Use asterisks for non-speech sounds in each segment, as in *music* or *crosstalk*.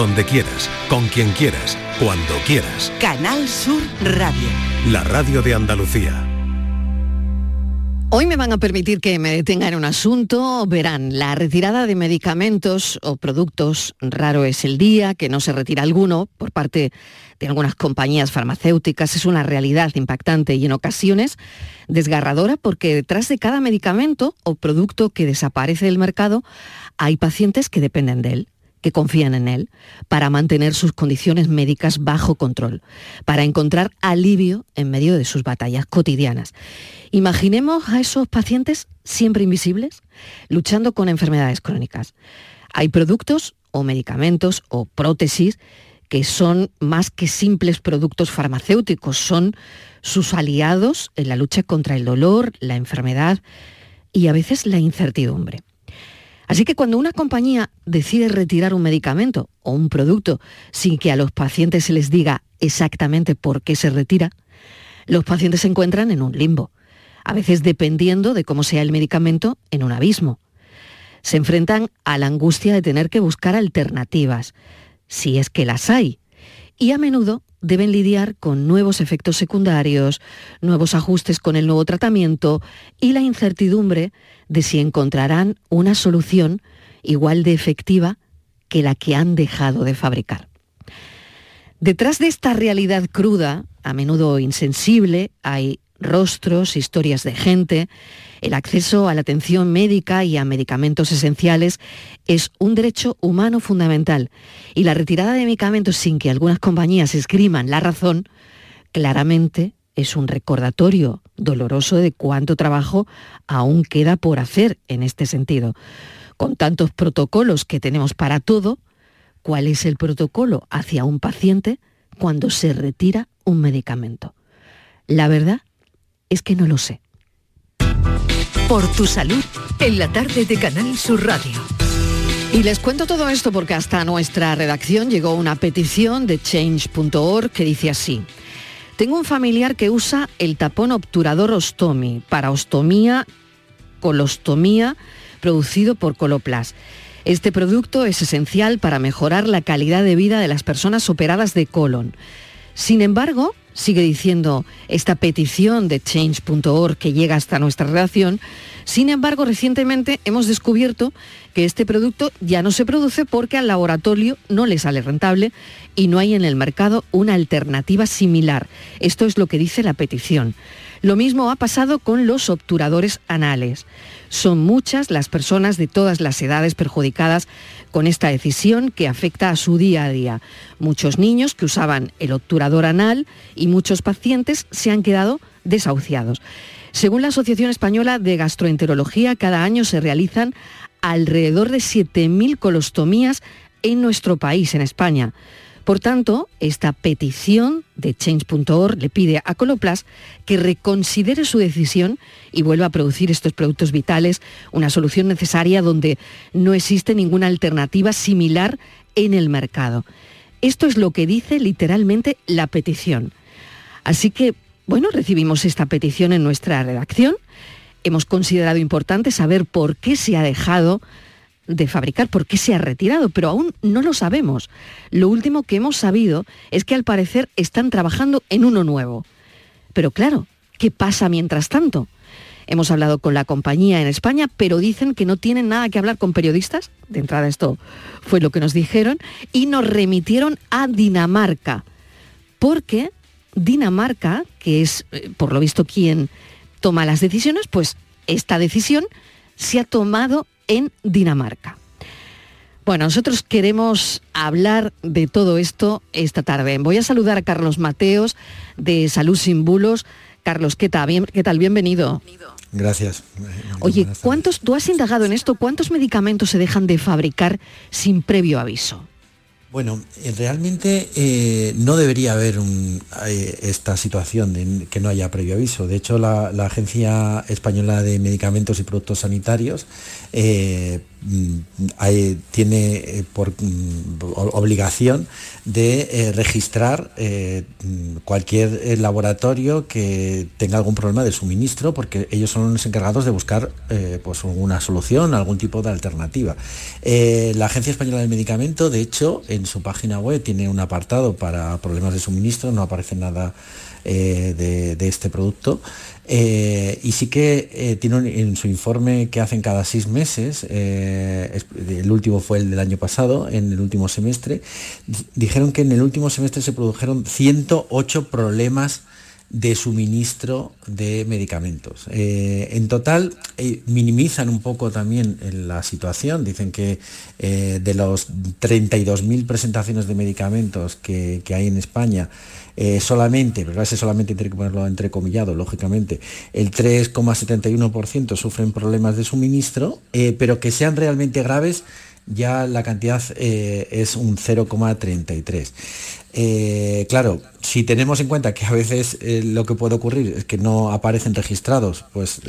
donde quieras, con quien quieras, cuando quieras. Canal Sur Radio. La radio de Andalucía. Hoy me van a permitir que me detenga en un asunto. Verán, la retirada de medicamentos o productos, raro es el día que no se retira alguno por parte de algunas compañías farmacéuticas, es una realidad impactante y en ocasiones desgarradora porque detrás de cada medicamento o producto que desaparece del mercado hay pacientes que dependen de él que confían en él para mantener sus condiciones médicas bajo control, para encontrar alivio en medio de sus batallas cotidianas. Imaginemos a esos pacientes siempre invisibles, luchando con enfermedades crónicas. Hay productos o medicamentos o prótesis que son más que simples productos farmacéuticos, son sus aliados en la lucha contra el dolor, la enfermedad y a veces la incertidumbre. Así que cuando una compañía decide retirar un medicamento o un producto sin que a los pacientes se les diga exactamente por qué se retira, los pacientes se encuentran en un limbo, a veces dependiendo de cómo sea el medicamento, en un abismo. Se enfrentan a la angustia de tener que buscar alternativas, si es que las hay, y a menudo deben lidiar con nuevos efectos secundarios, nuevos ajustes con el nuevo tratamiento y la incertidumbre de si encontrarán una solución igual de efectiva que la que han dejado de fabricar. Detrás de esta realidad cruda, a menudo insensible, hay rostros, historias de gente. El acceso a la atención médica y a medicamentos esenciales es un derecho humano fundamental y la retirada de medicamentos sin que algunas compañías escriman la razón, claramente es un recordatorio doloroso de cuánto trabajo aún queda por hacer en este sentido. Con tantos protocolos que tenemos para todo, ¿cuál es el protocolo hacia un paciente cuando se retira un medicamento? La verdad es que no lo sé. Por tu salud, en la tarde de Canal Sur Radio. Y les cuento todo esto porque hasta nuestra redacción llegó una petición de change.org que dice así. Tengo un familiar que usa el tapón obturador Ostomi para ostomía, colostomía, producido por Coloplast. Este producto es esencial para mejorar la calidad de vida de las personas operadas de colon. Sin embargo, sigue diciendo esta petición de change.org que llega hasta nuestra redacción, sin embargo, recientemente hemos descubierto que este producto ya no se produce porque al laboratorio no le sale rentable y no hay en el mercado una alternativa similar. Esto es lo que dice la petición. Lo mismo ha pasado con los obturadores anales. Son muchas las personas de todas las edades perjudicadas con esta decisión que afecta a su día a día. Muchos niños que usaban el obturador anal y muchos pacientes se han quedado desahuciados. Según la Asociación Española de Gastroenterología, cada año se realizan alrededor de 7.000 colostomías en nuestro país, en España. Por tanto, esta petición de change.org le pide a Coloplast que reconsidere su decisión y vuelva a producir estos productos vitales, una solución necesaria donde no existe ninguna alternativa similar en el mercado. Esto es lo que dice literalmente la petición. Así que, bueno, recibimos esta petición en nuestra redacción. Hemos considerado importante saber por qué se ha dejado de fabricar, por qué se ha retirado, pero aún no lo sabemos. Lo último que hemos sabido es que al parecer están trabajando en uno nuevo. Pero claro, ¿qué pasa mientras tanto? Hemos hablado con la compañía en España, pero dicen que no tienen nada que hablar con periodistas. De entrada esto fue lo que nos dijeron. Y nos remitieron a Dinamarca. Porque Dinamarca, que es eh, por lo visto quien toma las decisiones, pues esta decisión se ha tomado en Dinamarca. Bueno, nosotros queremos hablar de todo esto esta tarde. Voy a saludar a Carlos Mateos de Salud Sin Bulos. Carlos, ¿qué tal? ¿Qué tal? Bienvenido. Gracias. Oye, ¿cuántos, tú has indagado en esto, cuántos medicamentos se dejan de fabricar sin previo aviso? Bueno, eh, realmente eh, no debería haber eh, esta situación de que no haya previo aviso. De hecho, la, Agencia Española de Medicamentos y Productos Sanitarios tiene por obligación de registrar cualquier laboratorio que tenga algún problema de suministro, porque ellos son los encargados de buscar pues una solución, algún tipo de alternativa. la Agencia Española del Medicamento, de hecho, en su página web tiene un apartado para problemas de suministro, no aparece nada de, este producto. Eh, y sí que eh, tiene en su informe que hacen cada seis meses, eh, el último fue el del año pasado, en el último semestre, dijeron que en el último semestre se produjeron 108 problemas de suministro de medicamentos. en total minimizan un poco también la situación, dicen que de los 32.000 presentaciones de medicamentos que hay en España, eh, solamente, pero ese solamente tiene que ponerlo entrecomillado, lógicamente, el 3,71% sufren problemas de suministro, eh, pero que sean realmente graves, ya la cantidad eh, es un 0,33. claro, si tenemos en cuenta que a veces lo que puede ocurrir es que no aparecen registrados, pues,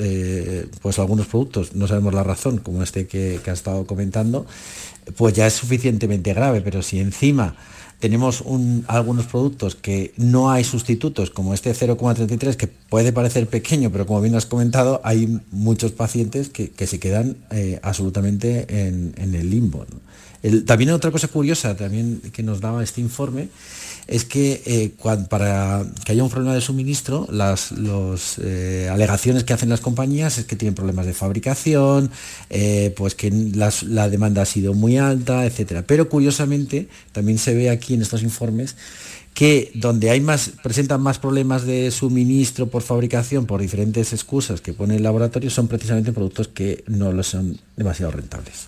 pues algunos productos, no sabemos la razón, como este que, que ha estado comentando, pues ya es suficientemente grave, pero si encima tenemos algunos productos que no hay sustitutos, como este 0,33, que puede parecer pequeño, pero como bien has comentado, hay muchos pacientes que, se quedan eh, absolutamente en, el limbo. también otra cosa curiosa también que nos daba este informe es que eh, para que haya un problema de suministro, las eh, alegaciones que hacen las compañías es que tienen problemas de fabricación, eh, pues que la demanda ha sido muy alta, etcétera. Pero curiosamente también se ve aquí en estos informes que donde hay más, presentan más problemas de suministro por fabricación por diferentes excusas que pone el laboratorio son precisamente productos que no lo son demasiado rentables.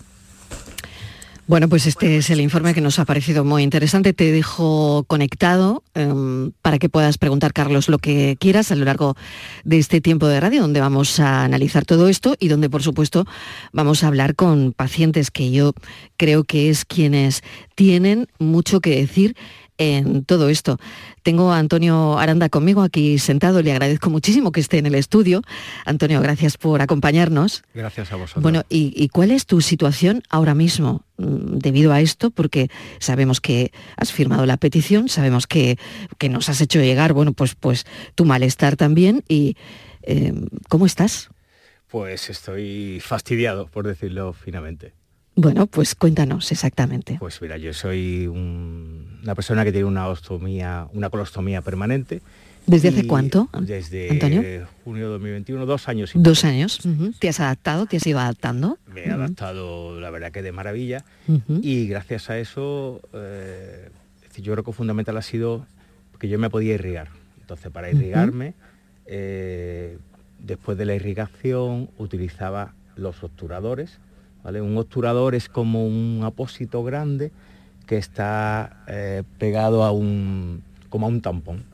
Bueno, pues este es el informe que nos ha parecido muy interesante. Te dejo conectado em, para que puedas preguntar, Carlos, lo que quieras a lo largo de este tiempo de radio, donde vamos a analizar todo esto y donde, por supuesto, vamos a hablar con pacientes que yo creo que es quienes tienen mucho que decir en todo esto. Tengo a Antonio Aranda conmigo aquí sentado, le agradezco muchísimo que esté en el estudio. Antonio, gracias por acompañarnos. Gracias a vosotros. Bueno, ¿y, cuál es tu situación ahora mismo mm, debido a esto? Porque sabemos que has firmado la petición, sabemos que, nos has hecho llegar, bueno, pues, pues tu malestar también y em, ¿cómo estás? Pues estoy fastidiado, por decirlo finamente. Bueno, pues cuéntanos exactamente. Pues mira, yo soy una persona que tiene una ostomía, una colostomía permanente. ¿Desde hace cuánto? Desde Antonio? junio de 2021, dos años. dos años. ¿Te has adaptado? ¿Te has ido adaptando? Me he adaptado, la verdad que de maravilla. Y gracias a eso, eh, yo creo que fundamental ha sido que yo me podía irrigar. Entonces, para irrigarme, eh, después de la irrigación, utilizaba los obturadores un obturador es como un apósito grande que está eh, pegado a un, como a un tampón,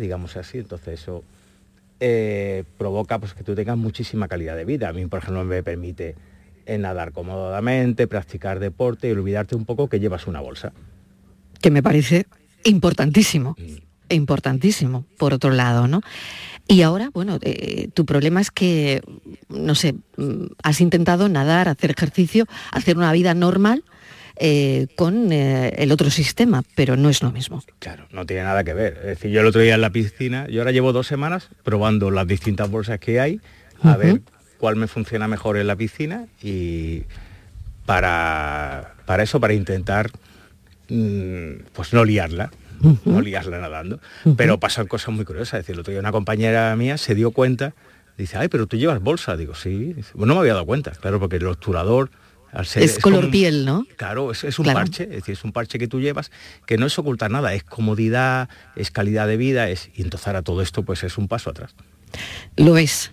digamos así. Entonces eso eh, provoca pues, que tú tengas muchísima calidad de vida. A mí, por ejemplo, me permite eh, nadar cómodamente, practicar deporte y olvidarte un poco que llevas una bolsa. Que me parece importantísimo, mm. importantísimo, por otro lado, ¿no? Y ahora, bueno, eh, tu problema es que, no sé, mm, has intentado nadar, hacer ejercicio, hacer una vida normal eh, con eh, el otro sistema, pero no es lo mismo. Claro, no tiene nada que ver. Es decir, yo el otro día en la piscina, yo ahora llevo dos semanas probando las distintas bolsas que hay, a ver cuál me funciona mejor en la piscina y para, para eso, para intentar mm, pues no liarla no liarla nadando. Pero pasan cosas muy curiosas. Es decir, el otro día una compañera mía se dio cuenta, dice, ay, pero tú llevas bolsa. Digo, sí. Bueno, no me había dado cuenta, claro, porque el obturador... Al ser, es, color piel, ¿no? Claro, es, un parche, es decir, es un parche que tú llevas, que no es ocultar nada, es comodidad, es calidad de vida, es, y entonces ahora todo esto pues es un paso atrás. Lo es.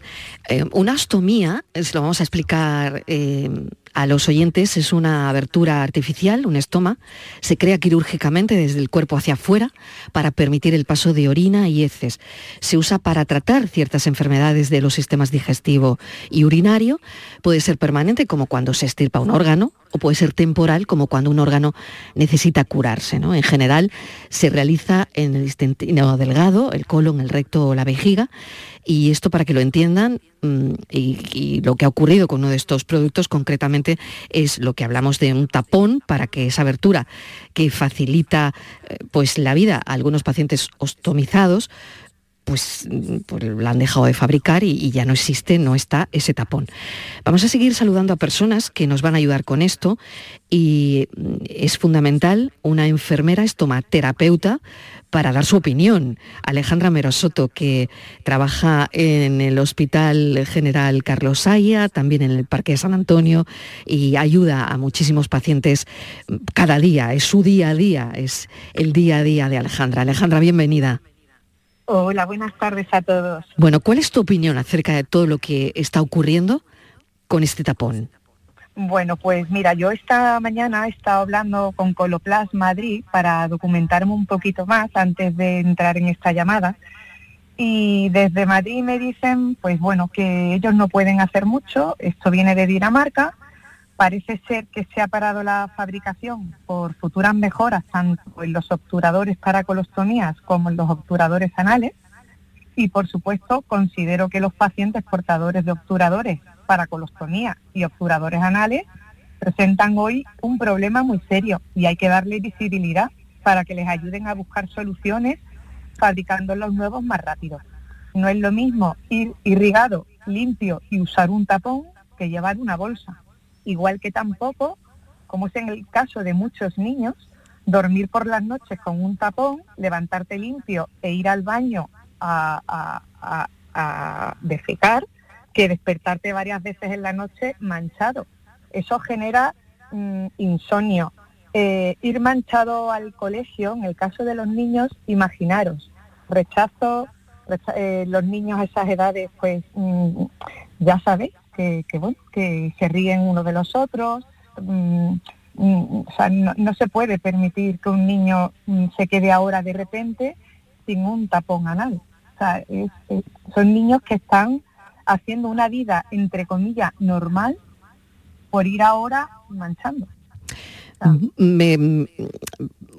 Eh, una astomía, se lo vamos a explicar eh, a los oyentes, es una abertura artificial, un estoma, se crea quirúrgicamente desde el cuerpo hacia afuera para permitir el paso de orina y heces. Se usa para tratar ciertas enfermedades de los sistemas digestivo y urinario. Puede ser permanente como cuando se estirpa un órgano o puede ser temporal como cuando un órgano necesita curarse. ¿no? En general se realiza en el intestino delgado, el colon, el recto o la vejiga y esto para que lo entiendan mm, y, lo que ha ocurrido con uno de estos productos concretamente es lo que hablamos de un tapón para que esa abertura que facilita eh, pues la vida a algunos pacientes ostomizados pues, pues la han dejado de fabricar y, ya no existe, no está ese tapón. Vamos a seguir saludando a personas que nos van a ayudar con esto y mm, es fundamental una enfermera estomaterapeuta para dar su opinión. Alejandra Merosoto, que trabaja en el Hospital General Carlos Haya, también en el Parque de San Antonio, y ayuda a muchísimos pacientes cada día, es su día a día, es el día a día de Alejandra. Alejandra, bienvenida. Hola, buenas tardes a todos. Bueno, ¿cuál es tu opinión acerca de todo lo que está ocurriendo con este tapón? Bueno, pues mira, yo esta mañana he estado hablando con Coloplas Madrid para documentarme un poquito más antes de entrar en esta llamada. Y desde Madrid me dicen, pues bueno, que ellos no pueden hacer mucho, esto viene de Dinamarca, parece ser que se ha parado la fabricación por futuras mejoras tanto en los obturadores para colostomías como en los obturadores anales. Y por supuesto, considero que los pacientes portadores de obturadores para colostomía y obturadores anales presentan hoy un problema muy serio y hay que darle visibilidad para que les ayuden a buscar soluciones fabricando los nuevos más rápido. No es lo mismo ir irrigado, limpio y usar un tapón que llevar una bolsa. Igual que tampoco, como es en el caso de muchos niños, dormir por las noches con un tapón, levantarte limpio e ir al baño a, defecar que despertarte varias veces en la noche manchado. Eso genera mm, insomnio. Eh, ir manchado al colegio, en el caso de los niños, imaginaros, rechazo, eh, los niños a esas edades, pues mm, ya sabéis que, bueno, que se ríen uno de los otros. Mm, o sea, no, se puede permitir que un niño se quede ahora de repente sin un tapón anal. O sea, son niños que están haciendo una vida, entre comillas, normal por ir ahora manchando.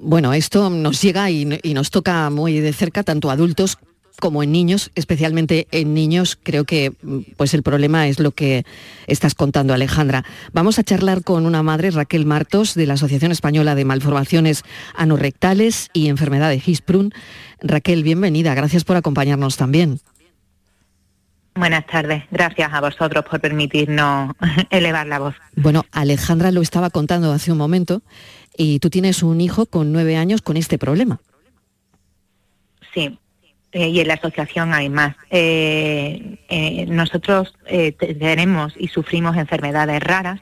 bueno, esto nos llega y, nos toca muy de cerca, tanto adultos como en niños, especialmente en niños, creo que pues el problema es lo que estás contando, Alejandra. Vamos a charlar con una madre, Raquel Martos, de la Asociación Española de Malformaciones Anorrectales y Enfermedades Hisprun. Raquel, bienvenida, gracias por acompañarnos también. Buenas tardes. Gracias a vosotros por permitirnos *laughs* elevar la voz. Bueno, Alejandra lo estaba contando hace un momento y tú tienes un hijo con nueve años con este problema. Sí, eh, y en la asociación hay más. Eh, eh, nosotros tenemos y sufrimos enfermedades raras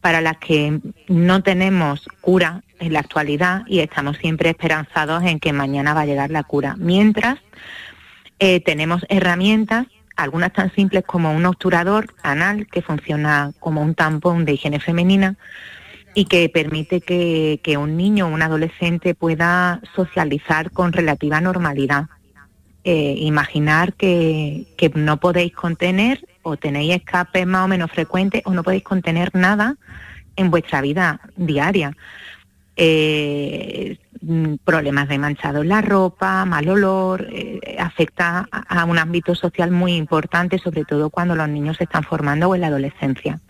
para las que no tenemos cura en la actualidad y estamos siempre esperanzados en que mañana va a llegar la cura. Mientras tenemos herramientas algunas tan simples como un obturador anal que funciona como un tampón de higiene femenina y que permite que, un niño o un adolescente pueda socializar con relativa normalidad. Eh, imaginar que, no podéis contener o tenéis escapes más o menos frecuentes o no podéis contener nada en vuestra vida diaria. Eh, mm, problemas de manchado en la ropa, mal olor, eh, afecta a, un ámbito social muy importante, sobre todo cuando los niños se están formando o en la adolescencia.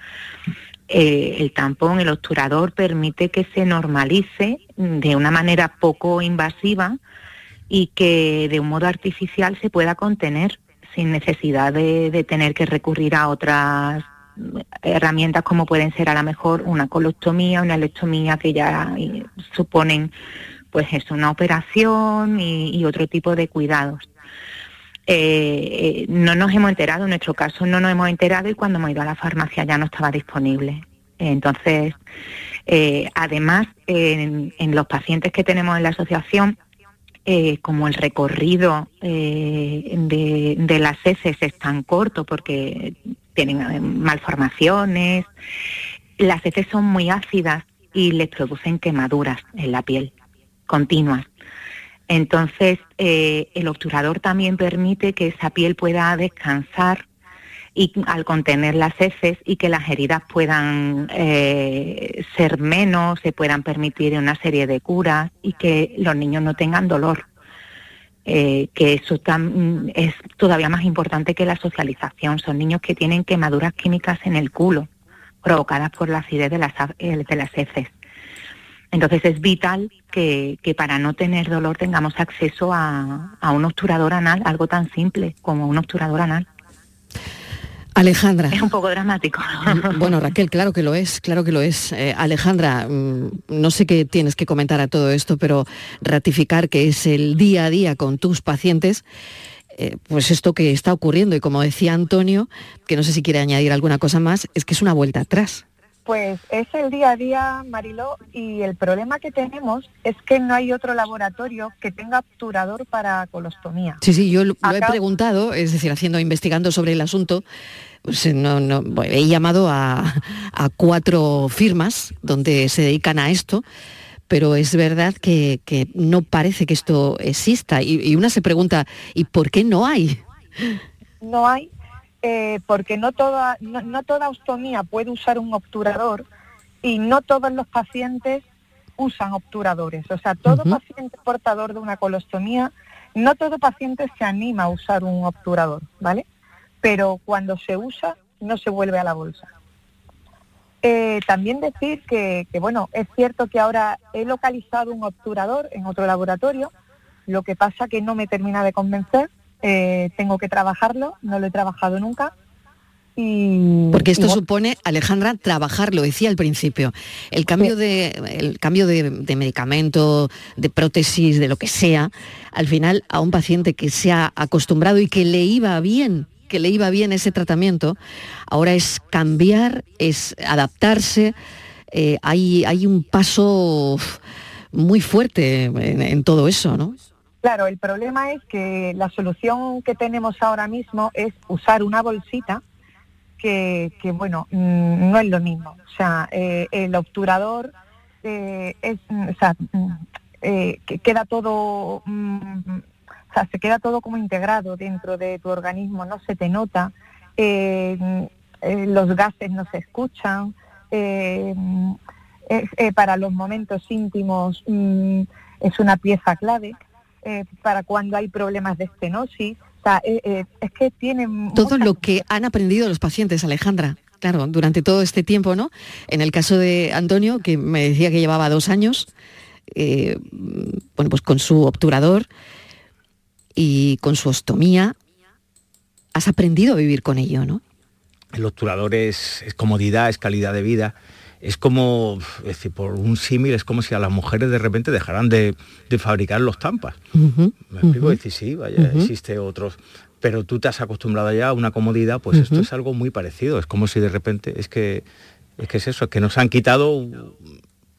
Eh, el tampón, el obturador, permite que se normalice de una manera poco invasiva y que de un modo artificial se pueda contener sin necesidad de tener que recurrir a otras herramientas como pueden ser a lo mejor una colostomía, una lectomía que ya suponen pues es una operación y, otro tipo de cuidados. Eh, eh, no nos hemos enterado, en nuestro caso no nos hemos enterado y cuando hemos ido a la farmacia ya no estaba disponible. Entonces, eh, además, en, los pacientes que tenemos en la asociación, como el recorrido de, de, las heces es tan corto porque tienen eh, malformaciones. Las heces son muy ácidas y les producen quemaduras en la piel continuas. Entonces, eh, el obturador también permite que esa piel pueda descansar y al contener las heces y que las heridas puedan eh, ser menos, se puedan permitir una serie de curas y que los niños no tengan dolor. Eh, que eso es todavía más importante que la socialización. Son niños que tienen quemaduras químicas en el culo, provocadas por la acidez de las, eh, de las heces. Entonces es vital que, para no tener dolor tengamos acceso a, un obturador anal, algo tan simple como un obturador anal. Alejandra. Es un poco dramático. Bueno, Raquel, claro que lo es, claro que lo es. Eh, Alejandra, mm, no sé qué tienes que comentar a todo esto, pero ratificar que es el día a día con tus pacientes, eh, pues esto que está ocurriendo. Y como decía Antonio, que no sé si quiere añadir alguna cosa más, es que es una vuelta atrás. Pues es el día a día, Mariló, y el problema que tenemos es que no hay otro laboratorio que tenga obturador para colostomía. Sí, sí, yo lo, he preguntado, es decir, haciendo, investigando sobre el asunto, pues eh, no, he llamado a, cuatro firmas donde se dedican a esto, pero es verdad que, no parece que esto exista. Y, y una se pregunta, ¿y por qué no hay? No hay eh, porque no toda, no, toda ostomía puede usar un obturador y no todos los pacientes usan obturadores. O sea, todo paciente portador de una colostomía, no todo paciente se anima a usar un obturador, ¿vale? Pero cuando se usa, no se vuelve a la bolsa. Eh, también decir que, que, bueno, es cierto que ahora he localizado un obturador en otro laboratorio, lo que pasa que no me termina de convencer eh, tengo que trabajarlo, no lo he trabajado nunca. Y, Porque esto supone, Alejandra, trabajar, lo decía al principio, el cambio, de, el cambio de, medicamento, de prótesis, de lo que sea, al final a un paciente que se ha acostumbrado y que le iba bien, que le iba bien ese tratamiento, ahora es cambiar, es adaptarse, eh, hay, hay un paso muy fuerte en todo eso, ¿no? Claro, el problema es que la solución que tenemos ahora mismo es usar una bolsita que, bueno, mm, no es lo mismo. O sea, eh, el obturador eh, es, mm, o sea, mm, que queda todo, sea, se queda todo como integrado dentro de tu organismo, no se te nota, los gases no se escuchan, para los momentos íntimos es una pieza clave. Eh, para cuando hay problemas de estenosis. Eh, eh, es que tienen... Todo lo que han aprendido los pacientes, Alejandra. Claro, durante todo este tiempo, ¿no? En el caso de Antonio, que me decía que llevaba dos años, bueno, pues con su obturador y con su ostomía, has aprendido a vivir con ello, ¿no? El obturador es comodidad, es calidad de vida es como, es decir, por un símil, es como si a las mujeres de repente dejaran de, fabricar los tampas. ¿Me explico? Decir, sí, vaya, existe otros, pero tú te has acostumbrado ya a una comodidad, pues esto es algo muy parecido. Es como si de repente, es que es, que es eso, es que nos han quitado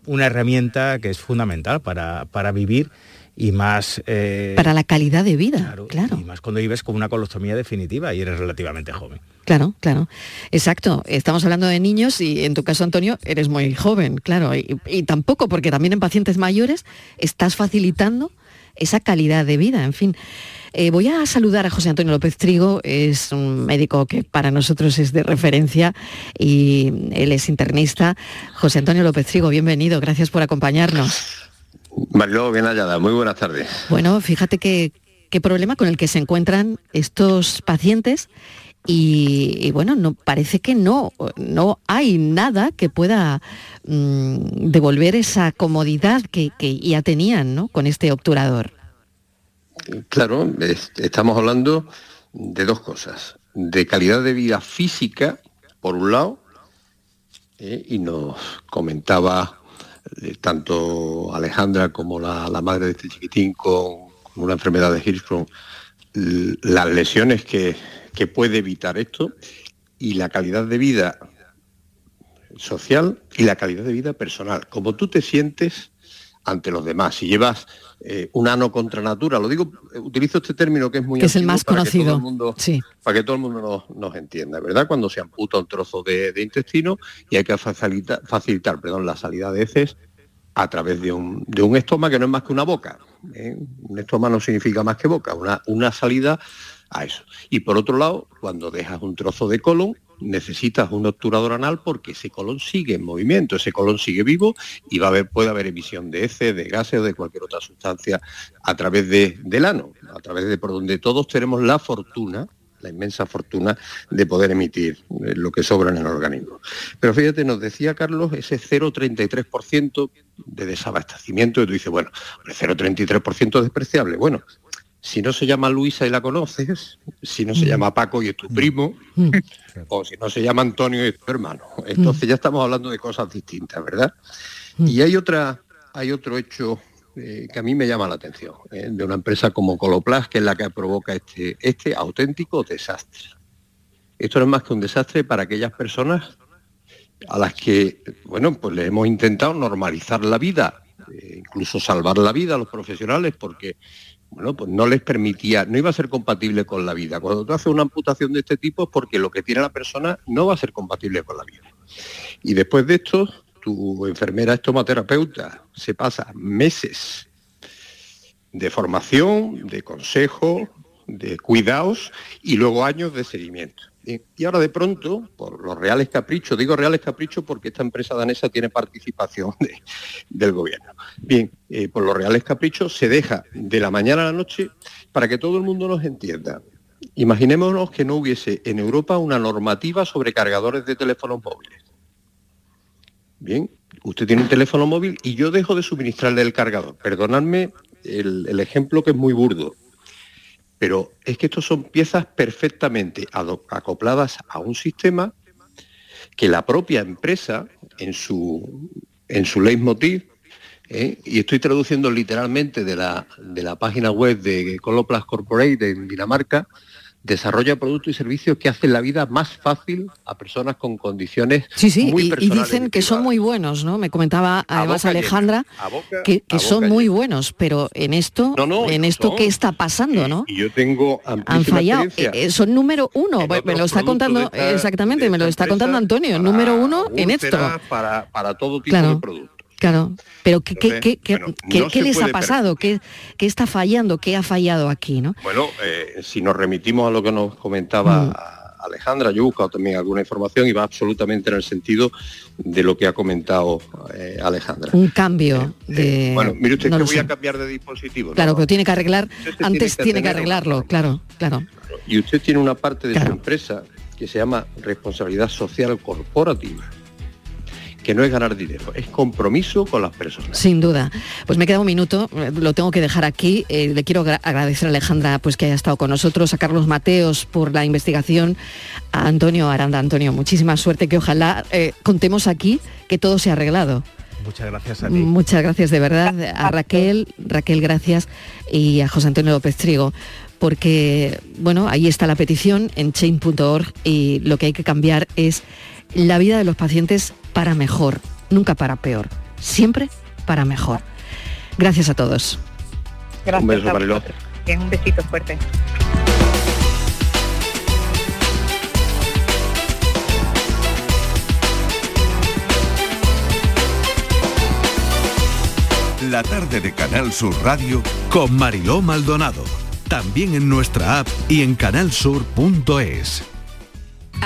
una herramienta que es fundamental para, para vivir y más... Eh, Para la calidad de vida, claro, Y más cuando vives con una colostomía definitiva y eres relativamente joven. Claro, claro. Exacto. Estamos hablando de niños y en tu caso, Antonio, eres muy joven, claro. Y, tampoco, porque también en pacientes mayores estás facilitando esa calidad de vida, en fin. Eh, voy a saludar a José Antonio López Trigo, es un médico que para nosotros es de referencia y él es internista. José Antonio López Trigo, bienvenido, gracias por acompañarnos. Mariló, bien hallada. Muy buenas tardes. Bueno, fíjate qué problema con el que se encuentran estos pacientes y, bueno, no, parece que no, no hay nada que pueda mm, devolver esa comodidad que, ya tenían ¿no? con este obturador. Claro, estamos hablando de dos cosas. De calidad de vida física, por un lado, eh, y nos comentaba tanto Alejandra como la, madre de este chiquitín con, una enfermedad de Hirschsprung, las lesiones que, puede evitar esto y la calidad de vida social y la calidad de vida personal. Como tú te sientes ante los demás. Si llevas eh, un ano contra natura, lo digo, utilizo este término que es muy... Que es el más conocido. sí. Para que todo el mundo nos, entienda, ¿verdad? Cuando se amputa un trozo de, intestino y hay que facilitar, facilitar perdón, la salida de heces a través de un, de un estoma que no es más que una boca. ¿eh? Un estoma no significa más que boca, una, una salida a eso. Y por otro lado, cuando dejas un trozo de colon, necesitas un obturador anal porque ese colon sigue en movimiento, ese colon sigue vivo y va a haber, puede haber emisión de heces, de gases o de cualquier otra sustancia a través de, del ano, a través de por donde todos tenemos la fortuna la inmensa fortuna de poder emitir eh, lo que sobra en el organismo. Pero fíjate, nos decía Carlos, ese 0,33% de desabastecimiento, y tú dices, bueno, el 0,33% es despreciable. Bueno, si no se llama Luisa y la conoces, si no se mm. llama Paco y es tu mm. primo, mm. o si no se llama Antonio y es tu hermano. Entonces ya estamos hablando de cosas distintas, ¿verdad? Y hay otra, hay otro hecho eh, que a mí me llama la atención, eh, de una empresa como Coloplas, que es la que provoca este, este auténtico desastre. Esto no es más que un desastre para aquellas personas a las que, bueno, pues le hemos intentado normalizar la vida, eh, incluso salvar la vida a los profesionales, porque, bueno, pues no les permitía, no iba a ser compatible con la vida. Cuando tú haces una amputación de este tipo es porque lo que tiene la persona no va a ser compatible con la vida. Y después de esto, tu enfermera estomaterapeuta se pasa meses de formación, de consejo, de cuidados y luego años de seguimiento. Y ahora de pronto, por los reales caprichos, digo reales caprichos porque esta empresa danesa tiene participación del gobierno. Bien, eh, por los reales caprichos se deja de la mañana a la noche para que todo el mundo nos entienda. Imaginémonos que no hubiese en Europa una normativa sobre cargadores de teléfonos móviles. Bien, usted tiene un teléfono móvil y yo dejo de suministrarle el cargador. Perdonadme el, ejemplo que es muy burdo, pero es que estos son piezas perfectamente acopladas a un sistema que la propia empresa en su, en su leitmotiv, ¿eh? y estoy traduciendo literalmente de la, de la página web de Coloplas Corporate en Dinamarca, desarrolla productos y servicios que hacen la vida más fácil a personas con condiciones sí, sí, muy y, y dicen que son muy buenos, ¿no? Me comentaba además Alejandra que, son muy buenos, pero en esto, en esto qué está pasando, ¿no? Y yo tengo han fallado, eh, eh, son número uno, me lo está contando exactamente, me lo está contando Antonio, número uno en esto. Para, para todo tipo de productos. Claro, pero ¿qué, qué, les ha pasado? ¿Qué, está fallando? ¿Qué ha fallado aquí? ¿no? Bueno, eh, si nos remitimos a lo que nos comentaba mm. Alejandra, yo he buscado también alguna información y va absolutamente en el sentido de lo que ha comentado eh, Alejandra. Un cambio eh, de... bueno, mire usted que voy a cambiar de dispositivo. Claro, pero tiene que arreglar, antes tiene que, arreglarlo, claro, claro. Y usted tiene una parte de su empresa que se llama responsabilidad social corporativa que no es ganar dinero, es compromiso con las personas. Sin duda. Pues me queda un minuto, lo tengo que dejar aquí. Eh, le quiero agradecer a Alejandra pues, que haya estado con nosotros, a Carlos Mateos por la investigación, a Antonio Aranda. Antonio, muchísima suerte, que ojalá eh, contemos aquí que todo se ha arreglado. Muchas gracias a ti. Muchas gracias de verdad a Raquel, Raquel gracias y a José Antonio López Trigo porque bueno, ahí está la petición en chain.org y lo que hay que cambiar es la vida de los pacientes para mejor, nunca para peor, siempre para mejor. Gracias a todos. Gracias. Un beso, para Un besito fuerte. La tarde de Canal Sur Radio con Mariló Maldonado. También en nuestra app y en canalsur.es.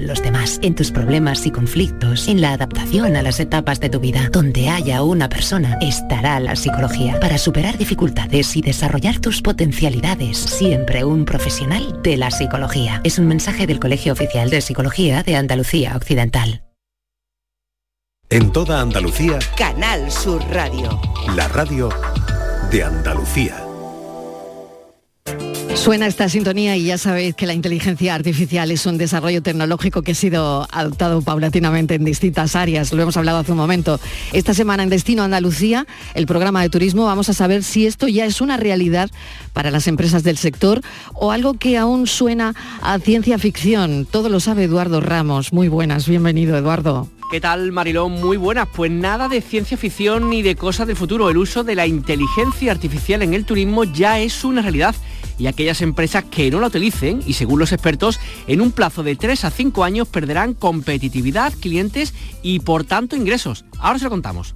los demás, en tus problemas y conflictos, en la adaptación a las etapas de tu vida. Donde haya una persona, estará la psicología. Para superar dificultades y desarrollar tus potencialidades, siempre un profesional de la psicología. Es un mensaje del Colegio Oficial de Psicología de Andalucía Occidental. En toda Andalucía, Canal Sur Radio. la radio de Andalucía. Suena esta sintonía y ya sabéis que la inteligencia artificial es un desarrollo tecnológico que ha sido adoptado paulatinamente en distintas áreas. Lo hemos hablado hace un momento. Esta semana en Destino Andalucía, el programa de turismo, vamos a saber si esto ya es una realidad para las empresas del sector o algo que aún suena a ciencia ficción. Todo lo sabe Eduardo Ramos. Muy buenas, bienvenido Eduardo. ¿Qué tal, Marilón? Muy buenas. Pues nada de ciencia ficción ni de cosas del futuro. El uso de la inteligencia artificial en el turismo ya es una realidad y aquellas empresas que no la utilicen, y según los expertos, en un plazo de 3 a 5 años perderán competitividad, clientes y por tanto ingresos. Ahora se lo contamos.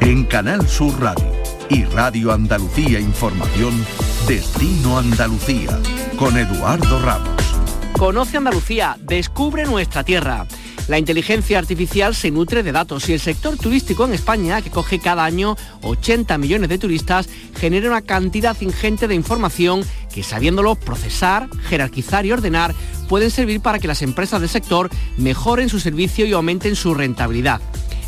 En Canal Sur Radio y Radio Andalucía Información, Destino Andalucía, con Eduardo Ramos. Conoce Andalucía, descubre nuestra tierra. La inteligencia artificial se nutre de datos y el sector turístico en España, que coge cada año 80 millones de turistas, genera una cantidad ingente de información que sabiéndolo procesar, jerarquizar y ordenar, pueden servir para que las empresas del sector mejoren su servicio y aumenten su rentabilidad.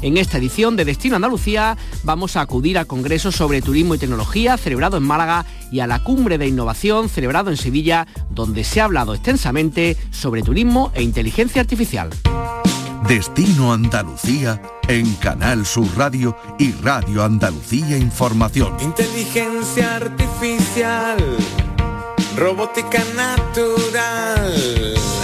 En esta edición de Destino Andalucía vamos a acudir a congresos sobre turismo y tecnología celebrado en Málaga y a la cumbre de innovación celebrado en Sevilla, donde se ha hablado extensamente sobre turismo e inteligencia artificial. Destino Andalucía en Canal Sur Radio y Radio Andalucía Información. Inteligencia artificial, robótica natural,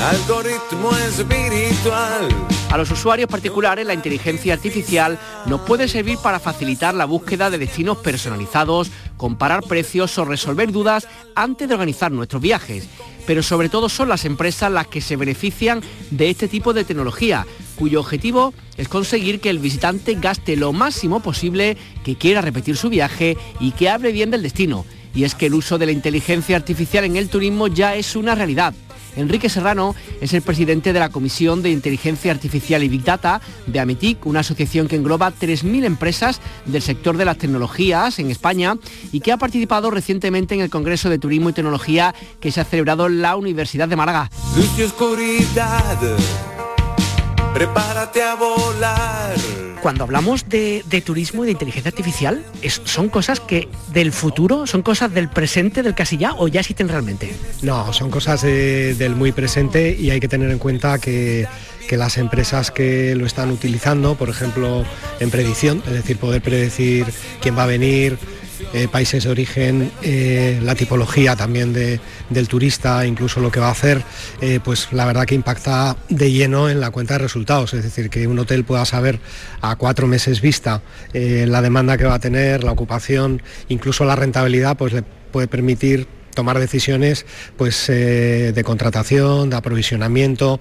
algoritmo espiritual. A los usuarios particulares la inteligencia artificial nos puede servir para facilitar la búsqueda de destinos personalizados, comparar precios o resolver dudas antes de organizar nuestros viajes. Pero sobre todo son las empresas las que se benefician de este tipo de tecnología, cuyo objetivo es conseguir que el visitante gaste lo máximo posible, que quiera repetir su viaje y que hable bien del destino. Y es que el uso de la inteligencia artificial en el turismo ya es una realidad. Enrique Serrano es el presidente de la Comisión de Inteligencia Artificial y Big Data de Ametic, una asociación que engloba 3.000 empresas del sector de las tecnologías en España y que ha participado recientemente en el Congreso de Turismo y Tecnología que se ha celebrado en la Universidad de Málaga. Prepárate a volar. Cuando hablamos de, de turismo y de inteligencia artificial, es- ¿son cosas que del futuro, son cosas del presente, del casi ya o ya existen realmente? No, son cosas eh, del muy presente y hay que tener en cuenta que, que las empresas que lo están utilizando, por ejemplo, en predicción, es decir, poder predecir quién va a venir, eh, países de origen, eh, la tipología también de- del turista, incluso lo que va a hacer, eh, pues la verdad que impacta de lleno en la cuenta de resultados. Es decir, que un hotel pueda saber a cuatro meses vista la demanda que va a tener, la ocupación, incluso la rentabilidad, pues le puede permitir tomar decisiones pues, de contratación, de aprovisionamiento,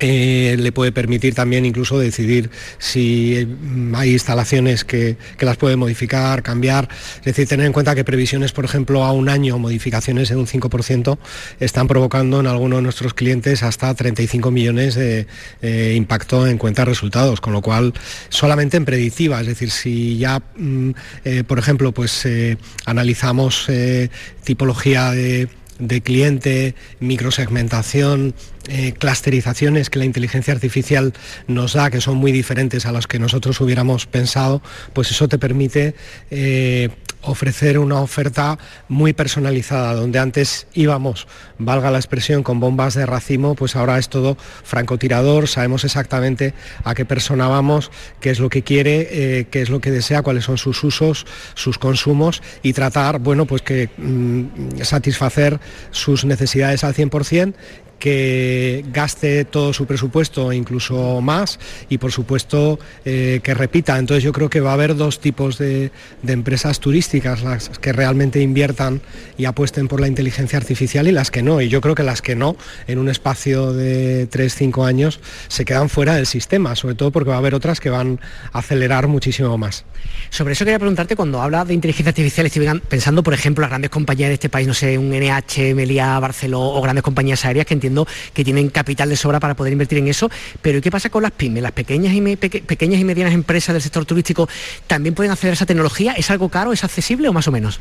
eh, le puede permitir también incluso decidir si mm, hay instalaciones que, que las puede modificar, cambiar. Es decir, tener en cuenta que previsiones, por ejemplo, a un año, modificaciones de un 5%, están provocando en algunos de nuestros clientes hasta 35 millones de eh, impacto en cuenta resultados, con lo cual solamente en predictiva, es decir, si ya, mm, eh, por ejemplo, pues eh, analizamos eh, tipología de de cliente, microsegmentación, eh, clusterizaciones que la inteligencia artificial nos da, que son muy diferentes a las que nosotros hubiéramos pensado, pues eso te permite eh, ofrecer una oferta muy personalizada, donde antes íbamos, valga la expresión, con bombas de racimo, pues ahora es todo francotirador, sabemos exactamente a qué persona vamos, qué es lo que quiere, eh, qué es lo que desea, cuáles son sus usos, sus consumos y tratar, bueno, pues que mm, satisfacer sus necesidades al 100% que gaste todo su presupuesto, incluso más, y por supuesto eh, que repita. Entonces yo creo que va a haber dos tipos de, empresas turísticas, las que realmente inviertan y apuesten por la inteligencia artificial y las que no. Y yo creo que las que no, en un espacio de 3-5 años, se quedan fuera del sistema, sobre todo porque va a haber otras que van a acelerar muchísimo más. Sobre eso quería preguntarte, cuando habla de inteligencia artificial, estoy pensando, por ejemplo, las grandes compañías de este país, no sé, un NH, Melia, Barceló o grandes compañías aéreas que que tienen capital de sobra para poder invertir en eso, pero ¿qué pasa con las pymes? ¿Las pequeñas y, pequeñas y medianas empresas del sector turístico también pueden acceder a esa tecnología? ¿Es algo caro? ¿Es accesible o más o menos?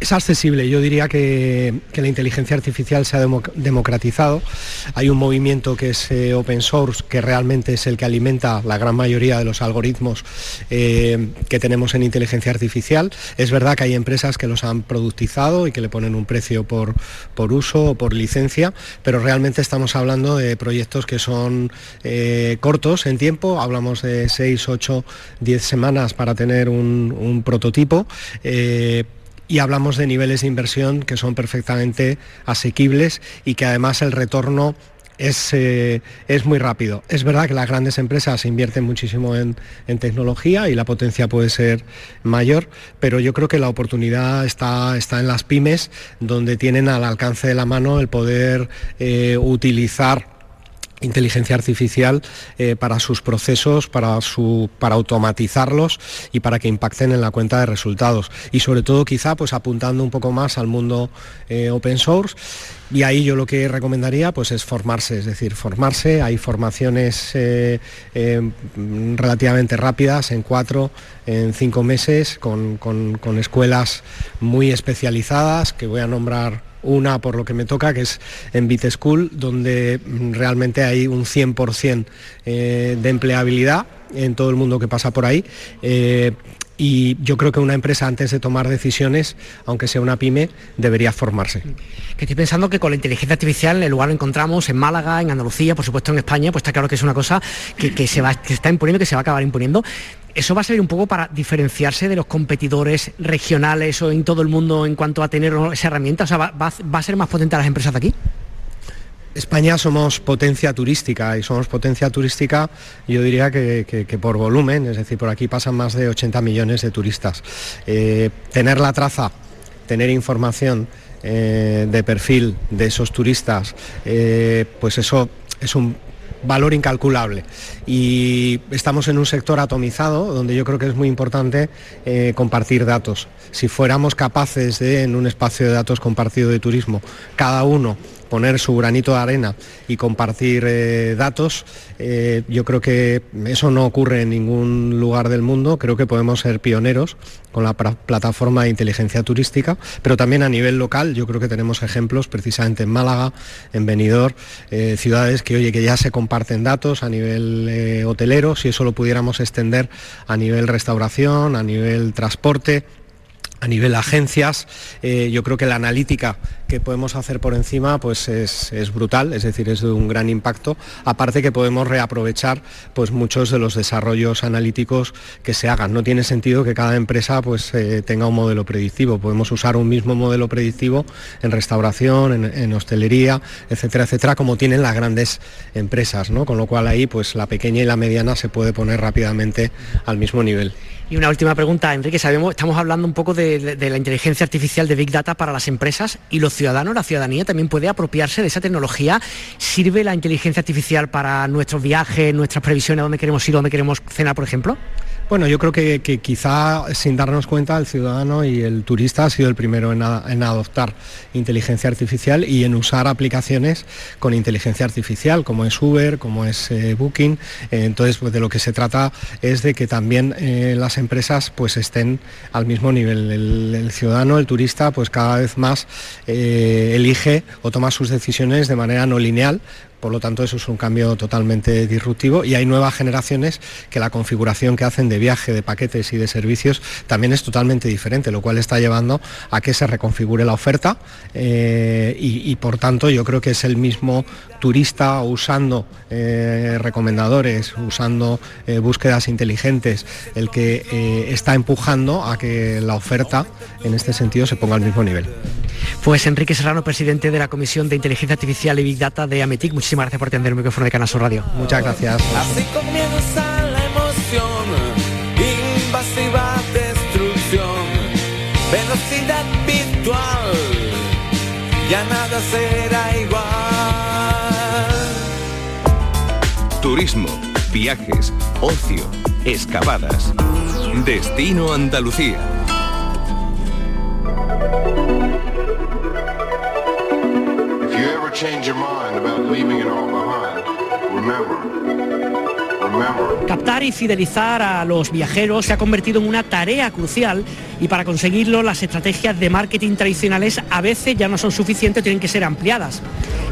Es accesible, yo diría que, la inteligencia artificial se ha democratizado. Hay un movimiento que es eh, open source, que realmente es el que alimenta la gran mayoría de los algoritmos eh, que tenemos en inteligencia artificial. Es verdad que hay empresas que los han productizado y que le ponen un precio por, por uso o por licencia, pero realmente estamos hablando de proyectos que son eh, cortos en tiempo, hablamos de 6, 8, 10 semanas para tener un, prototipo y hablamos de niveles de inversión que son perfectamente asequibles y que además el retorno es, eh, es, muy rápido. Es verdad que las grandes empresas invierten muchísimo en, tecnología y la potencia puede ser mayor, pero yo creo que la oportunidad está, está en las pymes, donde tienen al alcance de la mano el poder eh, utilizar inteligencia artificial eh, para sus procesos, para, su, para automatizarlos y para que impacten en la cuenta de resultados. Y sobre todo quizá pues apuntando un poco más al mundo eh, open source. Y ahí yo lo que recomendaría pues es formarse, es decir, formarse. Hay formaciones eh, relativamente rápidas, en cuatro, en cinco meses, con, con escuelas muy especializadas, que voy a nombrar una por lo que me toca, que es en Bit School, donde realmente hay un 100% eh, de empleabilidad en todo el mundo que pasa por ahí. Eh, y yo creo que una empresa antes de tomar decisiones, aunque sea una pyme, debería formarse. Que estoy pensando que con la inteligencia artificial el lugar lo encontramos en Málaga, en Andalucía, por supuesto en España, pues está claro que es una cosa que, se, va, que está imponiendo, que se va a acabar imponiendo. ¿Eso va a servir un poco para diferenciarse de los competidores regionales o en todo el mundo en cuanto a tener esa herramienta? O sea, ¿va, a ser más potente a las empresas de aquí? España somos potencia turística y somos potencia turística yo diría que, por volumen, es decir, por aquí pasan más de 80 millones de turistas. Eh, tener la traza, tener información eh, de perfil de esos turistas, eh, pues eso es un valor incalculable. Y estamos en un sector atomizado donde yo creo que es muy importante eh, compartir datos. Si fuéramos capaces de, en un espacio de datos compartido de turismo, cada uno poner su granito de arena y compartir eh, datos. Eh, yo creo que eso no ocurre en ningún lugar del mundo. Creo que podemos ser pioneros con la plataforma de inteligencia turística, pero también a nivel local yo creo que tenemos ejemplos precisamente en Málaga, en Benidorm, eh, ciudades que oye que ya se comparten datos a nivel hotelero, si eso lo pudiéramos extender a nivel restauración, a nivel transporte a nivel agencias, eh, yo creo que la analítica que podemos hacer por encima pues es, brutal, es decir, es de un gran impacto. Aparte que podemos reaprovechar pues muchos de los desarrollos analíticos que se hagan. No tiene sentido que cada empresa pues eh, tenga un modelo predictivo. Podemos usar un mismo modelo predictivo en restauración, en, hostelería, etcétera, etcétera, como tienen las grandes empresas, ¿no? Con lo cual ahí pues la pequeña y la mediana se puede poner rápidamente al mismo nivel. Y una última pregunta, Enrique. Sabemos, estamos hablando un poco de, la inteligencia artificial de Big Data para las empresas y los ciudadanos, la ciudadanía también puede apropiarse de esa tecnología. ¿Sirve la inteligencia artificial para nuestros viajes, nuestras previsiones, dónde queremos ir, dónde queremos cenar, por ejemplo? Bueno, yo creo que, quizá sin darnos cuenta el ciudadano y el turista ha sido el primero en, adoptar inteligencia artificial y en usar aplicaciones con inteligencia artificial, como es Uber, como es eh, Booking. Eh, entonces, pues, de lo que se trata es de que también eh, las empresas pues estén al mismo nivel. El, ciudadano, el turista, pues cada vez más elige o toma sus decisiones de manera no lineal, por lo tanto, eso es un cambio totalmente disruptivo y hay nuevas generaciones que la configuración que hacen de viaje, de paquetes y de servicios también es totalmente diferente, lo cual está llevando a que se reconfigure la oferta eh, y, por tanto yo creo que es el mismo turista usando eh, recomendadores, usando eh, búsquedas inteligentes, el que está empujando a que la oferta en este sentido se ponga al mismo nivel. Pues Enrique Serrano, presidente de la Comisión de Inteligencia Artificial y Big Data de Ametic, muchísimas gracias por atender el micrófono de Canal Sur Radio. Muchas gracias. Así comienza la emoción, invasiva destrucción, velocidad virtual, ya nada será igual. Turismo, viajes, ocio, excavadas. Destino Andalucía. Captar y fidelizar a los viajeros se ha convertido en una tarea crucial y para conseguirlo las estrategias de marketing tradicionales a veces ya no son suficientes, tienen que ser ampliadas.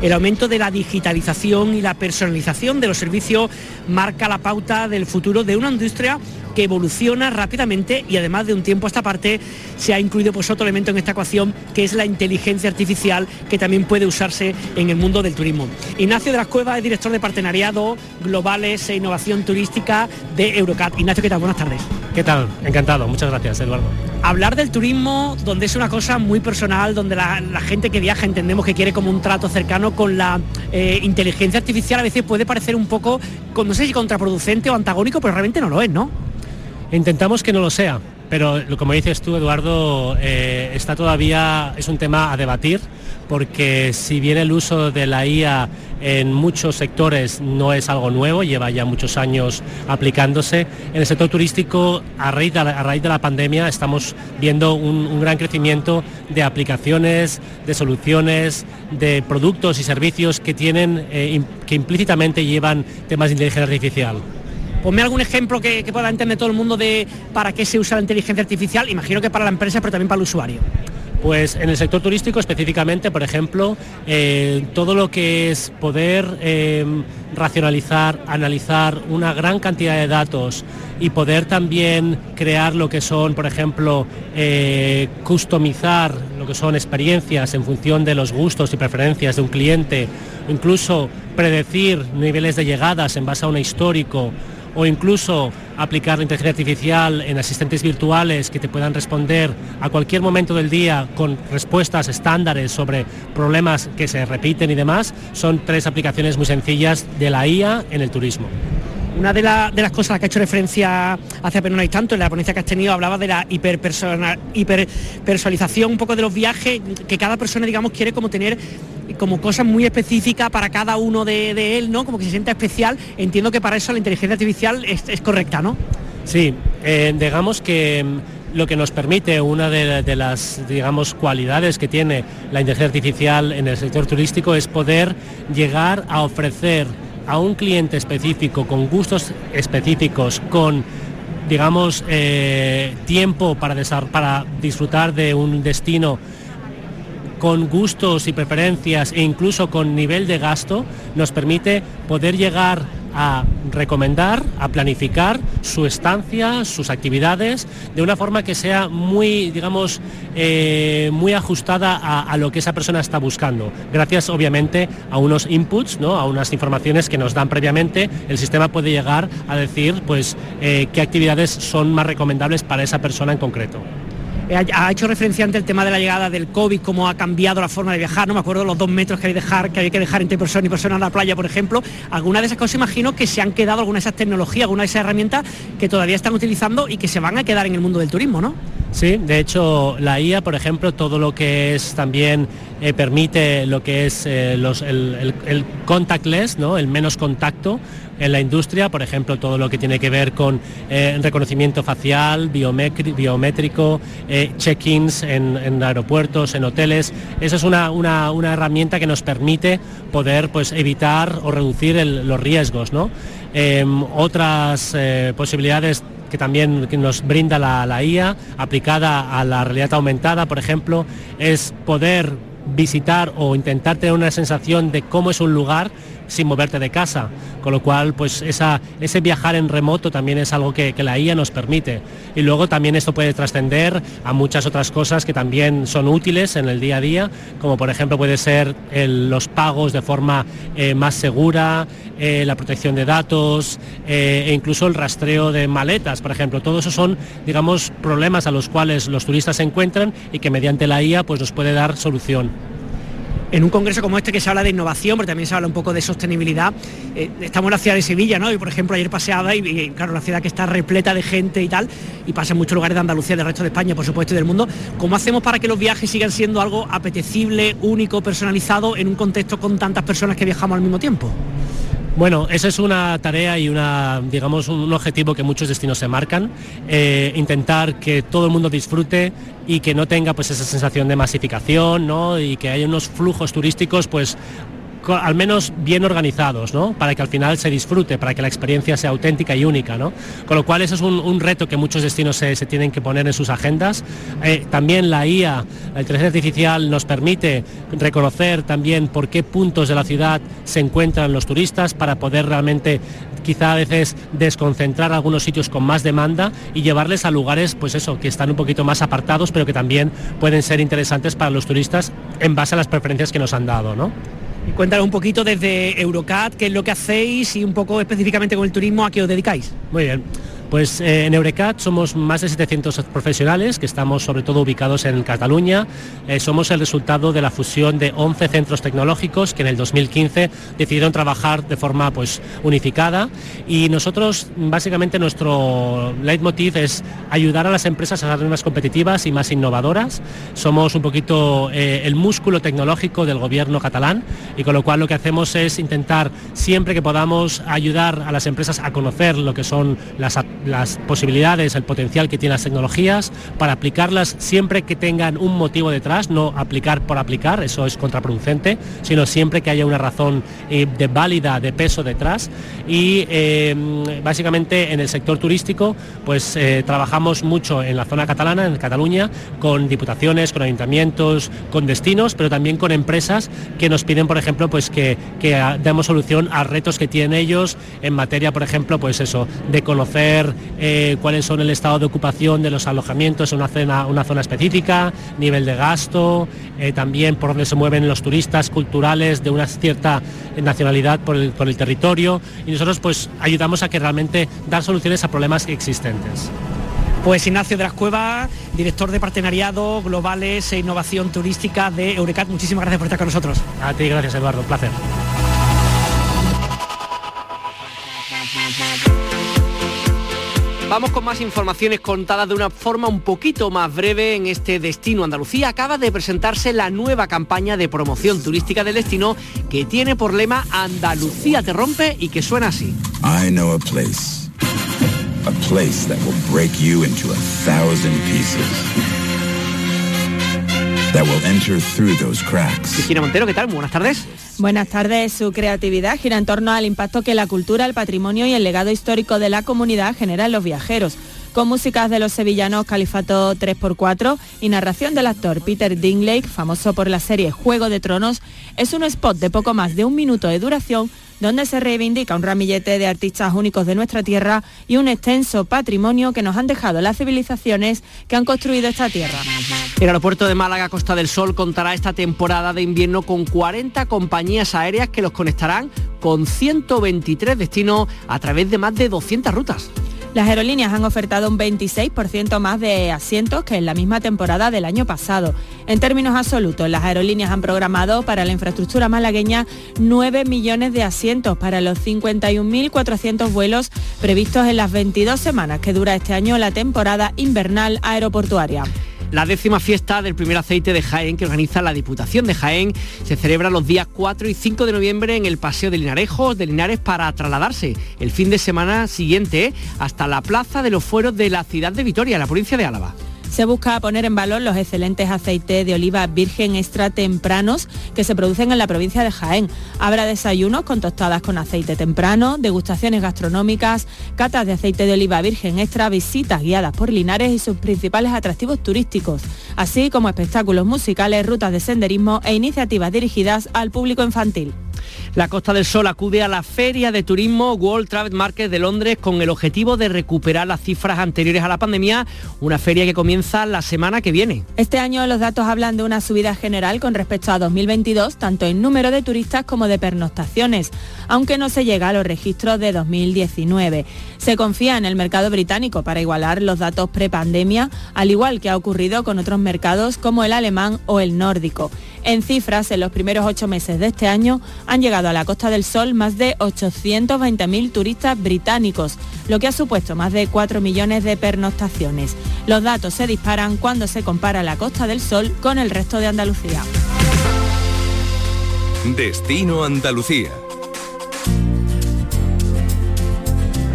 El aumento de la digitalización y la personalización de los servicios marca la pauta del futuro de una industria que evoluciona rápidamente y además de un tiempo a esta parte se ha incluido pues otro elemento en esta ecuación que es la inteligencia artificial que también puede usarse en el mundo del turismo. Ignacio de las Cuevas es director de partenariado globales e innovación turística de Eurocat. Ignacio, ¿qué tal? Buenas tardes. ¿Qué tal? Encantado. Muchas gracias, Eduardo. Hablar del turismo, donde es una cosa muy personal, donde la, gente que viaja entendemos que quiere como un trato cercano con la eh, inteligencia artificial, a veces puede parecer un poco, no sé si contraproducente o antagónico, pero realmente no lo es, ¿no? Intentamos que no lo sea, pero como dices tú, Eduardo, eh, está todavía, es un tema a debatir, porque si bien el uso de la IA en muchos sectores no es algo nuevo, lleva ya muchos años aplicándose, en el sector turístico, a raíz de la, pandemia, estamos viendo un, gran crecimiento de aplicaciones, de soluciones, de productos y servicios que tienen, eh, que implícitamente llevan temas de inteligencia artificial. Ponme algún ejemplo que, pueda entender todo el mundo de para qué se usa la inteligencia artificial, imagino que para la empresa, pero también para el usuario. Pues en el sector turístico específicamente, por ejemplo, eh, todo lo que es poder em, racionalizar, analizar una gran cantidad de datos y poder también crear lo que son, por ejemplo, eh, customizar lo que son experiencias en función de los gustos y preferencias de un cliente, incluso predecir niveles de llegadas en base a un histórico o incluso aplicar la inteligencia artificial en asistentes virtuales que te puedan responder a cualquier momento del día con respuestas estándares sobre problemas que se repiten y demás, son tres aplicaciones muy sencillas de la IA en el turismo. Una de, las cosas a las que ha hecho referencia hace apenas hay tanto, en la ponencia que has tenido, hablaba de la hiperpersonalización un poco de los viajes, que cada persona, digamos, quiere como tener como cosas muy específicas para cada uno de, él, ¿no? Como que se sienta especial. Entiendo que para eso la inteligencia artificial es, correcta, ¿no? Sí, eh, digamos que mm, lo que nos permite, una de, las digamos, cualidades que tiene la inteligencia artificial en el sector turístico es poder llegar a ofrecer a un cliente específico, con gustos específicos, con digamos, eh, tiempo para, para disfrutar de un destino con gustos y preferencias e incluso con nivel de gasto, nos permite poder llegar a recomendar, a planificar su estancia, sus actividades, de una forma que sea muy, digamos, eh, muy ajustada a, lo que esa persona está buscando. Gracias, obviamente, a unos inputs, ¿no? a unas informaciones que nos dan previamente, el sistema puede llegar a decir, pues, eh, qué actividades son más recomendables para esa persona en concreto. Eh, ha hecho referencia ante el tema de la llegada del COVID, cómo ha cambiado la forma de viajar, no me acuerdo los dos metros que hay, que, dejar entre persona y persona en la playa, por ejemplo. Algunas de esas cosas imagino que se han quedado, algunas de esas tecnologías, algunas de esas herramientas que todavía están utilizando y que se van a quedar en el mundo del turismo, ¿no? Sí, de hecho la IA, por ejemplo, todo lo que es también eh, permite lo que es eh, el, contactless, ¿no? el menos contacto en la industria, por ejemplo, todo lo que tiene que ver con eh, reconocimiento facial, biométrico, check-ins en, aeropuertos, en hoteles. Esa es una, herramienta que nos permite poder pues, evitar o reducir los riesgos. ¿no? Em, otras posibilidades que también nos brinda la IA aplicada a la realidad aumentada, por ejemplo, es poder visitar o intentar tener una sensación de cómo es un lugar sin moverte de casa. Con lo cual, pues ese viajar en remoto también es algo que, la IA nos permite. Y luego también esto puede trascender a muchas otras cosas que también son útiles en el día a día, como por ejemplo puede ser los pagos de forma eh, más segura, eh, la protección de datos eh, e incluso el rastreo de maletas, por ejemplo. Todo eso son, digamos, problemas a los cuales los turistas se encuentran y que mediante la IA pues, nos puede dar solución en un congreso como este que se habla de innovación, pero también se habla un poco de sostenibilidad. Eh, estamos en la ciudad de Sevilla, ¿no? Y por ejemplo ayer paseaba y, claro, la ciudad que está repleta de gente y tal, y pasa en muchos lugares de Andalucía, del resto de España, por supuesto, y del mundo. ¿Cómo hacemos para que los viajes sigan siendo algo apetecible, único, personalizado en un contexto con tantas personas que viajamos al mismo tiempo? Bueno, esa es una tarea y una, digamos, un objetivo que muchos destinos se marcan, eh, intentar que todo el mundo disfrute y que no tenga pues esa sensación de masificación, ¿no? Y que haya unos flujos turísticos pues al menos bien organizados, ¿no? Para que al final se disfrute, para que la experiencia sea auténtica y única, ¿no? Con lo cual eso es un, reto que muchos destinos se, tienen que poner en sus agendas. Eh, también la IA, la inteligencia artificial, nos permite reconocer también por qué puntos de la ciudad se encuentran los turistas para poder realmente quizá a veces desconcentrar algunos sitios con más demanda y llevarles a lugares, pues eso, que están un poquito más apartados, pero que también pueden ser interesantes para los turistas en base a las preferencias que nos han dado, ¿no? Y cuéntanos un poquito desde Eurocat, qué es lo que hacéis y un poco específicamente con el turismo, a qué os dedicáis. Muy bien. Pues eh, en Eurecat somos más de 700 profesionales que estamos sobre todo ubicados en Cataluña. Eh, somos el resultado de la fusión de 11 centros tecnológicos que en el 2015 decidieron trabajar de forma pues, unificada y nosotros básicamente nuestro leitmotiv es ayudar a las empresas a ser más competitivas y más innovadoras. Somos un poquito eh, el músculo tecnológico del gobierno catalán y con lo cual lo que hacemos es intentar siempre que podamos ayudar a las empresas a conocer lo que son las las posibilidades, el potencial que tienen las tecnologías, para aplicarlas siempre que tengan un motivo detrás, no aplicar por aplicar, eso es contraproducente, sino siempre que haya una razón eh, de válida, de peso detrás. Y em, básicamente en el sector turístico, pues eh, trabajamos mucho en la zona catalana, en Cataluña, con diputaciones, con ayuntamientos, con destinos, pero también con empresas que nos piden, por ejemplo, pues que, que demos solución a retos que tienen ellos en materia, por ejemplo, pues eso, de conocer eh, cuáles son el estado de ocupación de los alojamientos en una zona, una zona específica, nivel de gasto, eh, también por dónde se mueven los turistas culturales de una cierta nacionalidad por el, por el territorio y nosotros pues ayudamos a que realmente dar soluciones a problemas existentes. Pues Ignacio de las Cuevas, director de partenariado globales e innovación turística de Eurecat, muchísimas gracias por estar con nosotros. A ti, gracias Eduardo, un placer. Vamos con más informaciones contadas de una forma un poquito más breve en este destino Andalucía. Acaba de presentarse la nueva campaña de promoción turística del destino que tiene por lema Andalucía te rompe y que suena así. That will enter through those cracks. Cristina Montero, ¿qué tal? Buenas tardes. Buenas tardes. Su creatividad gira en torno al impacto que la cultura, el patrimonio y el legado histórico de la comunidad generan los viajeros con músicas de los sevillanos Califato 3x4 y narración del actor Peter Dinklage, famoso por la serie Juego de Tronos, es un spot de poco más de un minuto de duración donde se reivindica un ramillete de artistas únicos de nuestra tierra y un extenso patrimonio que nos han dejado las civilizaciones que han construido esta tierra. El aeropuerto de Málaga Costa del Sol contará esta temporada de invierno con 40 compañías aéreas que los conectarán con 123 destinos a través de más de 200 rutas. Las aerolíneas han ofertado un 26% más de asientos que en la misma temporada del año pasado. En términos absolutos, las aerolíneas han programado para la infraestructura malagueña 9 millones de asientos para los 51.400 vuelos previstos en las 22 semanas que dura este año la temporada invernal aeroportuaria. La décima fiesta del primer aceite de Jaén que organiza la Diputación de Jaén se celebra los días 4 y 5 de noviembre en el Paseo de Linarejos de Linares para trasladarse el fin de semana siguiente hasta la Plaza de los Fueros de la ciudad de Vitoria, la provincia de Álava. Se busca poner en valor los excelentes aceites de oliva virgen extra tempranos que se producen en la provincia de Jaén. Habrá desayunos con tostadas con aceite temprano, degustaciones gastronómicas, catas de aceite de oliva virgen extra, visitas guiadas por Linares y sus principales atractivos turísticos, así como espectáculos musicales, rutas de senderismo e iniciativas dirigidas al público infantil. La Costa del Sol acude a la Feria de Turismo World Travel Market de Londres con el objetivo de recuperar las cifras anteriores a la pandemia, una feria que comienza la semana que viene. Este año los datos hablan de una subida general con respecto a 2022, tanto en número de turistas como de pernoctaciones, aunque no se llega a los registros de 2019. Se confía en el mercado británico para igualar los datos prepandemia, al igual que ha ocurrido con otros mercados como el alemán o el nórdico. En cifras, en los primeros ocho meses de este año han llegado a la Costa del Sol más de 820.000 turistas británicos, lo que ha supuesto más de 4 millones de pernoctaciones. Los datos se disparan cuando se compara la Costa del Sol con el resto de Andalucía. Destino Andalucía.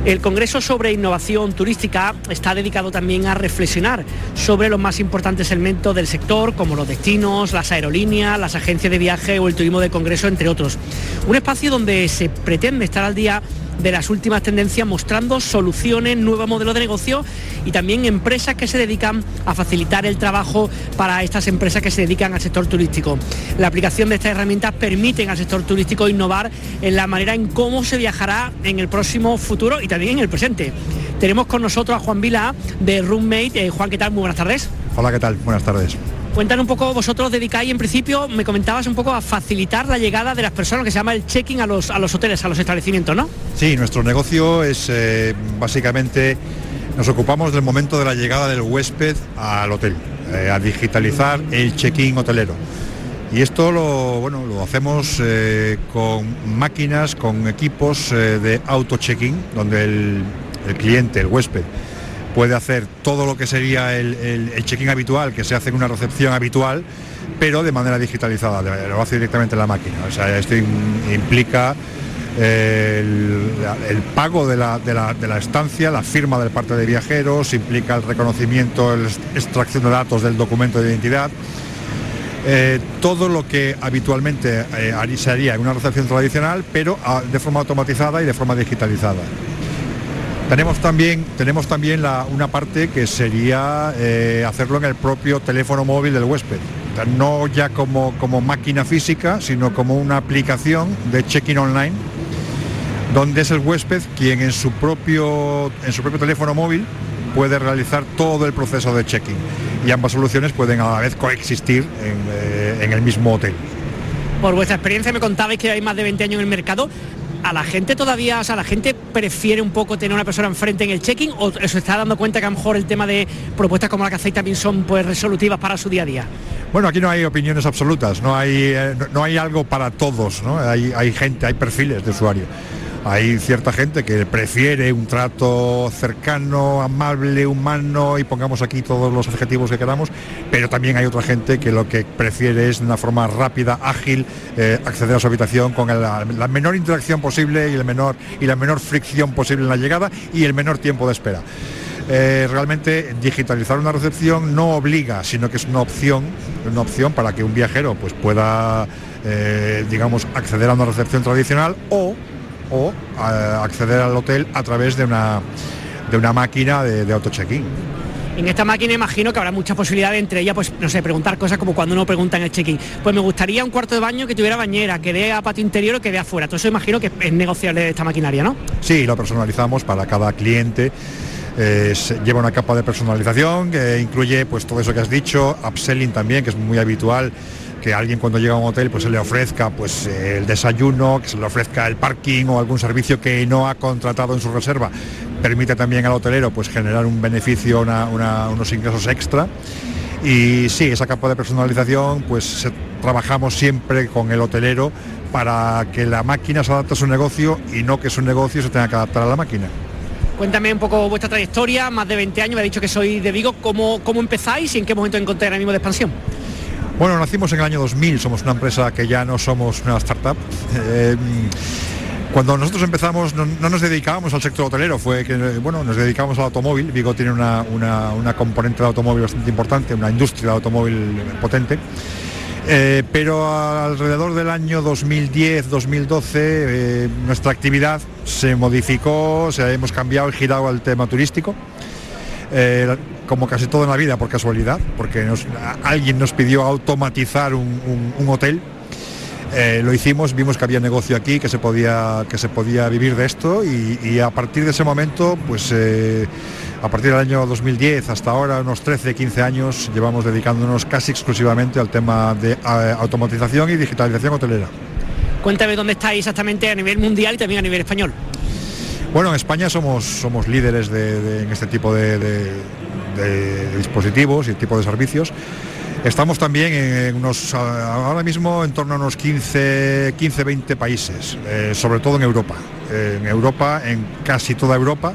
El Congreso sobre Innovación Turística está dedicado también a reflexionar sobre los más importantes elementos del sector, como los destinos, las aerolíneas, las agencias de viaje o el turismo de Congreso, entre otros. Un espacio donde se pretende estar al día de las últimas tendencias mostrando soluciones, nuevos modelos de negocio y también empresas que se dedican a facilitar el trabajo para estas empresas que se dedican al sector turístico. La aplicación de estas herramientas permiten al sector turístico innovar en la manera en cómo se viajará en el próximo futuro y también en el presente. Tenemos con nosotros a Juan Vila de Roommate. Eh, Juan, ¿qué tal? Muy buenas tardes. Hola, ¿qué tal? Buenas tardes. Cuéntanos un poco, vosotros dedicáis en principio, me comentabas un poco a facilitar la llegada de las personas que se llama el check-in a los, a los hoteles, a los establecimientos, ¿no? Sí, nuestro negocio es eh, básicamente, nos ocupamos del momento de la llegada del huésped al hotel, eh, a digitalizar el check-in hotelero. Y esto lo, bueno, lo hacemos eh, con máquinas, con equipos de auto check-in, donde el, el cliente, el huésped, puede hacer todo lo que sería el, check-in habitual, que se hace en una recepción habitual, pero de manera digitalizada, lo hace directamente en la máquina. O sea, esto implica eh, el, pago de la, estancia, la firma del parte de viajeros, implica el reconocimiento, la extracción de datos del documento de identidad. Eh, todo lo que habitualmente eh, se haría en una recepción tradicional, pero ah, de forma automatizada y de forma digitalizada. Tenemos también, tenemos también una parte que sería eh, hacerlo en el propio teléfono móvil del huésped. no ya como, como máquina física, sino como una aplicación de check-in online, donde es el huésped quien en su propio, en su propio teléfono móvil puede realizar todo el proceso de check-in. Y ambas soluciones pueden a la vez coexistir en, eh, en el mismo hotel. Por vuestra experiencia me contabais que hay más de 20 años en el mercado a la gente todavía, o sea, la gente prefiere un poco tener una persona enfrente en el check-in o se está dando cuenta que a lo mejor el tema de propuestas como la que hacéis también son pues resolutivas para su día a día? Bueno, aquí no hay opiniones absolutas, no hay, eh, no, hay algo para todos, ¿no? Hay, hay gente, hay perfiles de usuario. Hay cierta gente que prefiere un trato cercano, amable, humano y pongamos aquí todos los adjetivos que queramos, pero también hay otra gente que lo que prefiere es de una forma rápida, ágil, eh, acceder a su habitación con la, menor interacción posible y, el menor, y la menor fricción posible en la llegada y el menor tiempo de espera. Eh, realmente digitalizar una recepción no obliga, sino que es una opción, una opción para que un viajero pues, pueda, eh, digamos, acceder a una recepción tradicional o o acceder al hotel a través de una, de una máquina de, auto check-in. En esta máquina imagino que habrá muchas posibilidades, entre ellas, pues, no sé, preguntar cosas como cuando uno pregunta en el check-in. Pues me gustaría un cuarto de baño que tuviera bañera, que dé a patio interior o que dé afuera. Todo eso imagino que es negociable esta maquinaria, ¿no? Sí, lo personalizamos para cada cliente. lleva una capa de personalización que incluye pues todo eso que has dicho, upselling también, que es muy habitual que alguien cuando llega a un hotel pues se le ofrezca pues el desayuno, que se le ofrezca el parking o algún servicio que no ha contratado en su reserva, permite también al hotelero pues generar un beneficio, unos ingresos extra. Y sí, esa capa de personalización, pues trabajamos siempre con el hotelero para que la máquina se adapte a su negocio y no que su negocio se tenga que adaptar a la máquina. Cuéntame un poco vuestra trayectoria, más de 20 años, me ha dicho que soy de Vigo, ¿cómo, cómo empezáis y en qué momento encontráis ahora mismo de expansión? Bueno, nacimos en el año 2000, somos una empresa que ya no somos una startup. Eh, cuando nosotros empezamos no, nos dedicábamos al sector hotelero, fue que bueno, nos dedicábamos al automóvil. Vigo tiene una, componente de automóvil bastante importante, una industria de automóvil potente. Eh, pero alrededor del año 2010-2012 eh, nuestra actividad se modificó, se hemos cambiado y girado al tema turístico. Eh, como casi todo en la vida por casualidad, porque alguien nos pidió automatizar un hotel eh, lo hicimos, vimos que había negocio aquí, que se podía, que se podía vivir de esto y, a partir de ese momento, pues eh, a partir del año 2010 hasta ahora, unos 13, 15 años, llevamos dedicándonos casi exclusivamente al tema de automatización y digitalización hotelera. Cuéntame dónde estáis exactamente a nivel mundial y también a nivel español. Bueno, en España somos, somos líderes en este tipo de dispositivos y tipo de servicios. Estamos también en unos, ahora mismo en torno a unos 15, 15 20 países, eh, sobre todo en Europa. en Europa, en casi toda Europa.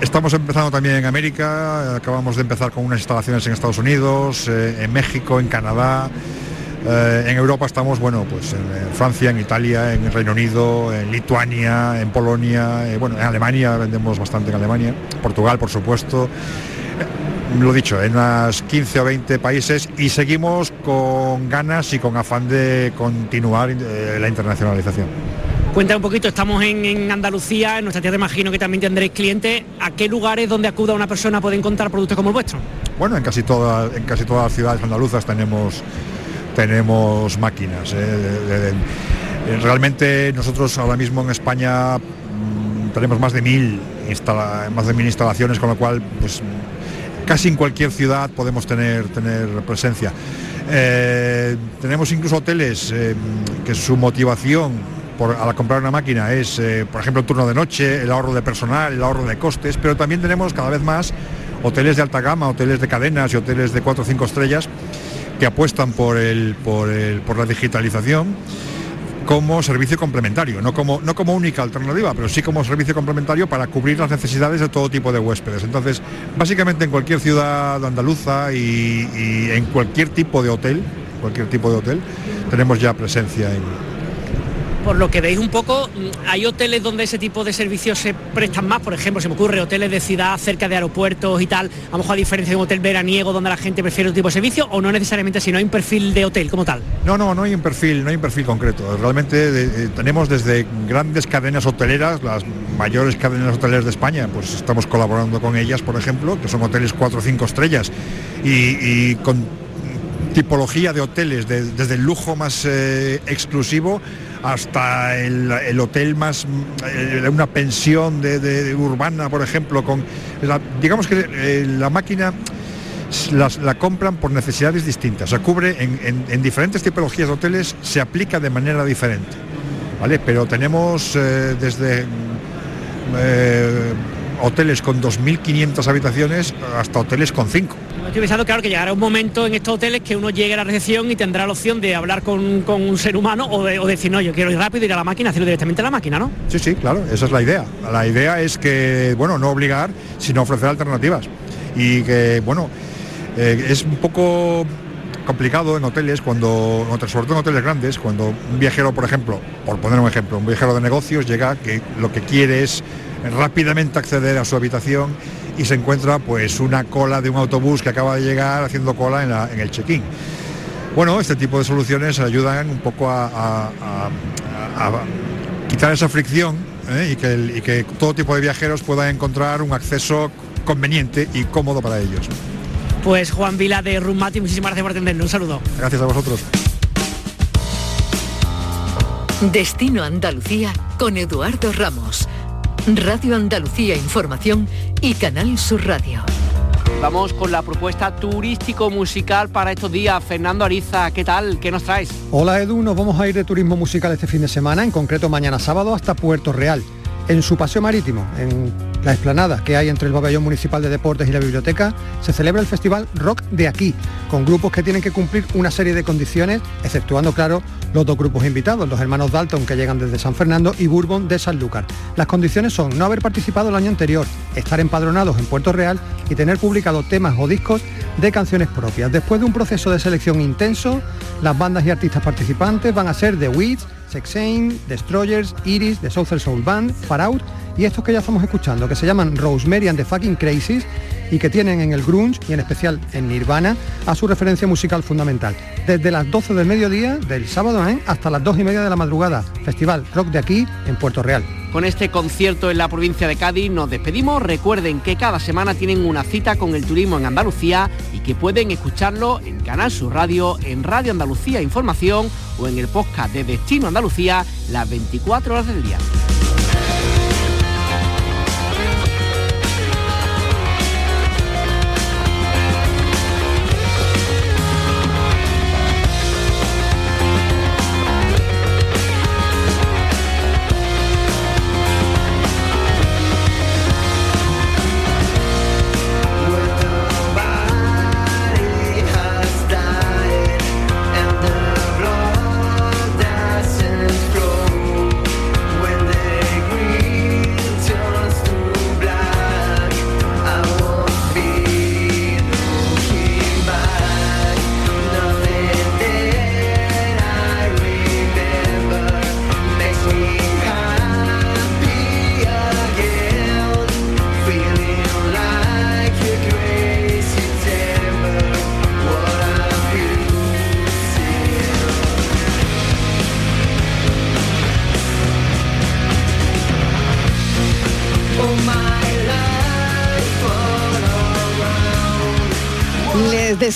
Estamos empezando también en América, acabamos de empezar con unas instalaciones en Estados Unidos, eh, en México, en Canadá. Eh, en Europa estamos, bueno, pues en, Francia, en Italia, en Reino Unido, en Lituania, en Polonia, bueno, en Alemania vendemos bastante en Alemania, Portugal, por supuesto lo dicho, en unas 15 o 20 países y seguimos con ganas y con afán de continuar eh, la internacionalización. Cuenta un poquito, estamos en, Andalucía, en nuestra tierra imagino que también tendréis clientes. ¿A qué lugares donde acuda una persona puede encontrar productos como el vuestro? Bueno, en casi, todas en casi todas las ciudades andaluzas tenemos, tenemos máquinas. Eh, realmente nosotros ahora mismo en España mm, tenemos más de mil, más de mil instalaciones, con lo cual pues, casi en cualquier ciudad podemos tener, tener presencia. Eh, tenemos incluso hoteles eh, que su motivación por, al comprar una máquina es, eh, por ejemplo, el turno de noche, el ahorro de personal, el ahorro de costes, pero también tenemos cada vez más hoteles de alta gama, hoteles de cadenas y hoteles de 4 o 5 estrellas que apuestan por, el, por, el, por la digitalización como servicio complementario, no como, no como única alternativa, pero sí como servicio complementario para cubrir las necesidades de todo tipo de huéspedes. Entonces, básicamente en cualquier ciudad andaluza y, y en cualquier tipo de hotel, cualquier tipo de hotel, tenemos ya presencia en, por lo que veis un poco, mm, ¿hay hoteles donde ese tipo de servicios se prestan más? Por ejemplo, se me ocurre hoteles de ciudad cerca de aeropuertos y tal, a lo mejor a diferencia de un hotel veraniego donde la gente prefiere otro tipo de servicio, o no necesariamente si no hay un perfil de hotel como tal. No, no, no hay un perfil, no hay un perfil concreto. Realmente tenemos desde grandes cadenas hoteleras, las mayores cadenas hoteleras de España, pues estamos colaborando con ellas, por ejemplo, que son hoteles 4 o 5 estrellas y, con tipología de hoteles, desde el lujo más eh, exclusivo hasta el, hotel más, eh, una pensión de, urbana, por ejemplo, con digamos que eh, la máquina la compran por necesidades distintas, se cubre en, diferentes tipologías de hoteles, se aplica de manera diferente, ¿vale? Pero tenemos eh, desde hoteles con 2.500 habitaciones hasta hoteles con 5. Estoy pensando, claro, que llegará un momento en estos hoteles que uno llegue a la recepción y tendrá la opción de hablar con, un ser humano o, de, decir, no, yo quiero ir rápido, ir a la máquina, hacerlo directamente a la máquina, ¿no? Sí, sí, claro, esa es la idea. La idea es que, bueno, no obligar, sino ofrecer alternativas. Y que, bueno, eh, es un poco complicado en hoteles cuando, sobre todo en hoteles grandes, cuando un viajero, por ejemplo, por poner un ejemplo, un viajero de negocios llega que lo que quiere es rápidamente acceder a su habitación y se encuentra pues una cola de un autobús que acaba de llegar haciendo cola en, el check-in. Bueno, este tipo de soluciones ayudan un poco a, quitar esa fricción ¿eh? y, que y que todo tipo de viajeros puedan encontrar un acceso conveniente y cómodo para ellos. Pues Juan Vila de Rumati, muchísimas gracias por atendernos. Un saludo. Gracias a vosotros. Destino Andalucía con Eduardo Ramos. Radio Andalucía Información y Canal Sur Radio. Vamos con la propuesta turístico-musical para estos días. Fernando Ariza, ¿qué tal? ¿Qué nos traes? Hola Edu, nos vamos a ir de turismo musical este fin de semana, en concreto mañana sábado hasta Puerto Real, en su paseo marítimo, en la explanada que hay entre el pabellón municipal de deportes y la biblioteca, se celebra el festival Rock de aquí, con grupos que tienen que cumplir una serie de condiciones, exceptuando, claro, los dos grupos invitados, los hermanos Dalton que llegan desde San Fernando y Bourbon de Sanlúcar. Las condiciones son no haber participado el año anterior, estar empadronados en Puerto Real y tener publicado temas o discos de canciones propias. Después de un proceso de selección intenso, las bandas y artistas participantes van a ser The Weeds, Sexane, Destroyers, Iris, The Southern Soul Band, Far Out y estos que ya estamos escuchando, que se llaman Rosemary and the Fucking Crazies y que tienen en el grunge y en especial en Nirvana a su referencia musical fundamental. Desde las 12 del mediodía del sábado hasta las 2 y media de la madrugada. Festival Rock de aquí en Puerto Real. Con este concierto en la provincia de Cádiz nos despedimos. Recuerden que cada semana tienen una cita con el turismo en Andalucía y que pueden escucharlo en Canal Sur Radio, en Radio Andalucía Información o en el podcast de Destino Andalucía las 24 horas del día.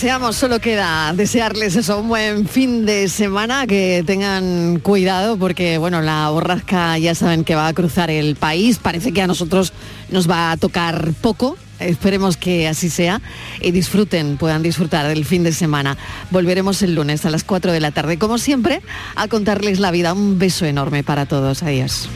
Deseamos, solo queda desearles eso, un buen fin de semana, que tengan cuidado porque bueno, la borrasca ya saben que va a cruzar el país, parece que a nosotros nos va a tocar poco, Esperemos que así sea y disfruten, puedan disfrutar del fin de semana. Volveremos el lunes a las 4 de la tarde, como siempre, a contarles la vida. Un beso enorme para todos. Adiós.